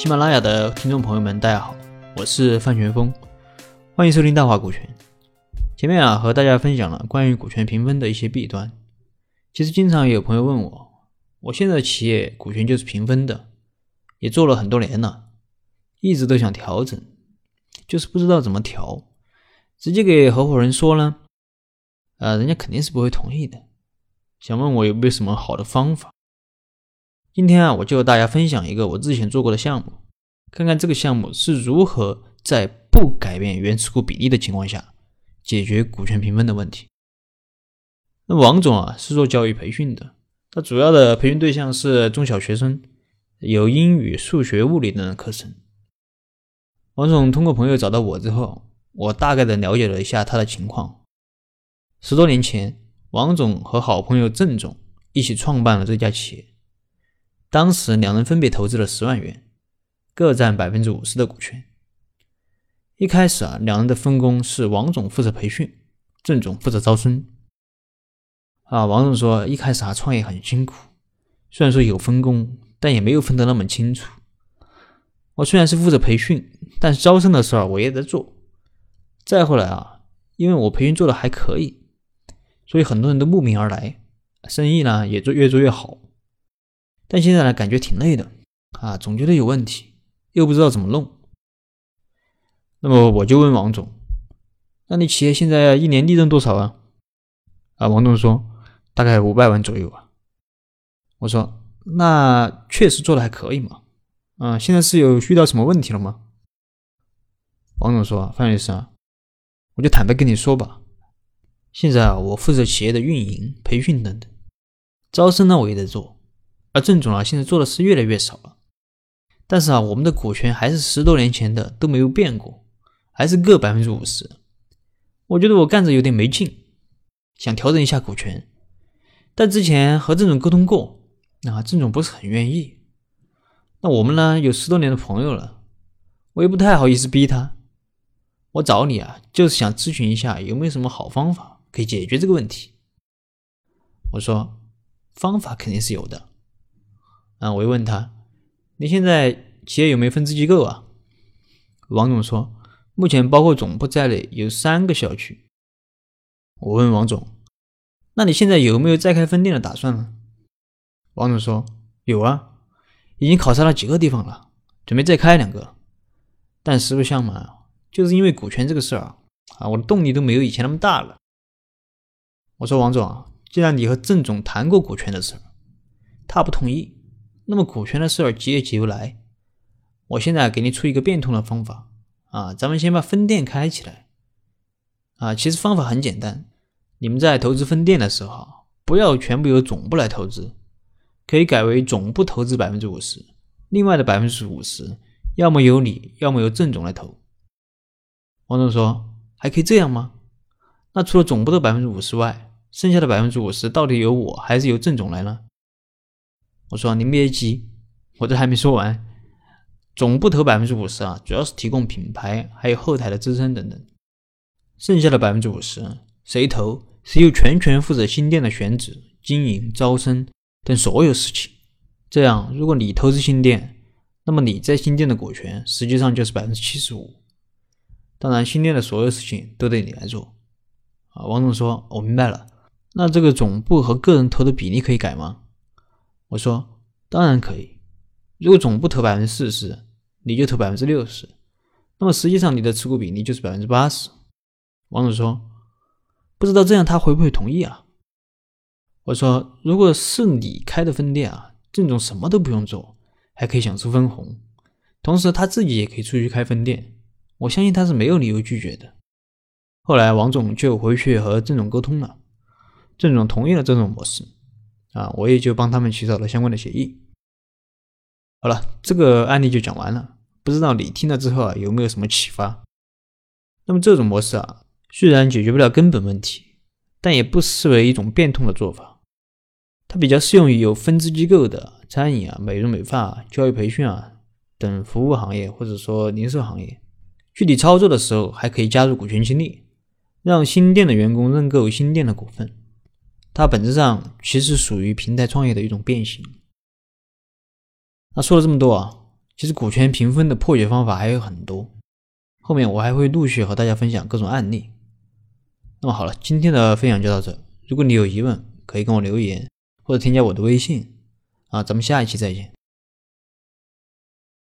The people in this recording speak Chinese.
喜马拉雅的听众朋友们，大家好，我是范全峰，欢迎收听大话股权。前面啊，和大家分享了关于股权评分的一些弊端。其实经常有朋友问我，我现在企业股权就是平分的，也做了很多年了，一直都想调整，就是不知道怎么调。直接给合伙人说呢，呃，人家肯定是不会同意的。想问我有没有什么好的方法？今天啊，我就和大家分享一个我之前做过的项目，看看这个项目是如何在不改变原持股比例的情况下解决股权平分的问题。那王总啊是做教育培训的，他主要的培训对象是中小学生，有英语、数学、物理等的课程。王总通过朋友找到我之后，我大概的了解了一下他的情况。十多年前，王总和好朋友郑总一起创办了这家企业。当时两人分别投资了十万元，各占百分之五十的股权。一开始啊，两人的分工是王总负责培训，郑总负责招生。啊，王总说一开始啊创业很辛苦，虽然说有分工，但也没有分得那么清楚。我虽然是负责培训，但是招生的事儿我也在做。再后来啊，因为我培训做的还可以，所以很多人都慕名而来，生意呢也做越做越好。但现在呢，感觉挺累的啊，总觉得有问题，又不知道怎么弄。那么我就问王总：“那你企业现在一年利润多少啊？”啊，王总说：“大概五百万左右吧。”我说：“那确实做的还可以嘛。啊，现在是有遇到什么问题了吗？”王总说：“范律师啊，我就坦白跟你说吧，现在啊，我负责企业的运营、培训等等，招生呢我也在做。”而郑总啊，现在做的是越来越少了，但是啊，我们的股权还是十多年前的都没有变过，还是各百分之五十。我觉得我干着有点没劲，想调整一下股权，但之前和郑总沟通过，啊，郑总不是很愿意。那我们呢，有十多年的朋友了，我也不太好意思逼他。我找你啊，就是想咨询一下有没有什么好方法可以解决这个问题。我说，方法肯定是有的。啊！我又问他：“你现在企业有没有分支机构啊？”王总说：“目前包括总部在内有三个校区。”我问王总：“那你现在有没有再开分店的打算呢？”王总说：“有啊，已经考察了几个地方了，准备再开两个。但实不相瞒，就是因为股权这个事儿啊，我的动力都没有以前那么大了。”我说：“王总，既然你和郑总谈过股权的事儿，他不同意。”那么股权的事儿急也急不来，我现在给你出一个变通的方法啊，咱们先把分店开起来啊。其实方法很简单，你们在投资分店的时候，不要全部由总部来投资，可以改为总部投资百分之五十，另外的百分之五十，要么由你，要么由郑总来投。王总说还可以这样吗？那除了总部的百分之五十外，剩下的百分之五十到底由我还是由郑总来呢？我说您别急，我这还没说完。总部投百分之五十啊，主要是提供品牌，还有后台的支撑等等。剩下的百分之五十，谁投，谁就全权负责新店的选址、经营、招生等所有事情。这样，如果你投资新店，那么你在新店的股权实际上就是百分之七十五。当然，新店的所有事情都得你来做。啊，王总说，我明白了。那这个总部和个人投的比例可以改吗？我说当然可以，如果总部投百分之四十，你就投百分之六十，那么实际上你的持股比例就是百分之八十。王总说，不知道这样他会不会同意啊？我说，如果是你开的分店啊，郑总什么都不用做，还可以享受分红，同时他自己也可以出去开分店，我相信他是没有理由拒绝的。后来王总就回去和郑总沟通了，郑总同意了这种模式。啊，我也就帮他们起草了相关的协议。好了，这个案例就讲完了。不知道你听了之后啊，有没有什么启发？那么这种模式啊，虽然解决不了根本问题，但也不失为一种变通的做法。它比较适用于有分支机构的餐饮啊、美容美发啊、教育培训啊等服务行业，或者说零售行业。具体操作的时候，还可以加入股权激励，让新店的员工认购新店的股份。它本质上其实属于平台创业的一种变形。那说了这么多啊，其实股权评分的破解方法还有很多，后面我还会陆续和大家分享各种案例。那么好了，今天的分享就到这。如果你有疑问，可以跟我留言或者添加我的微信啊，咱们下一期再见。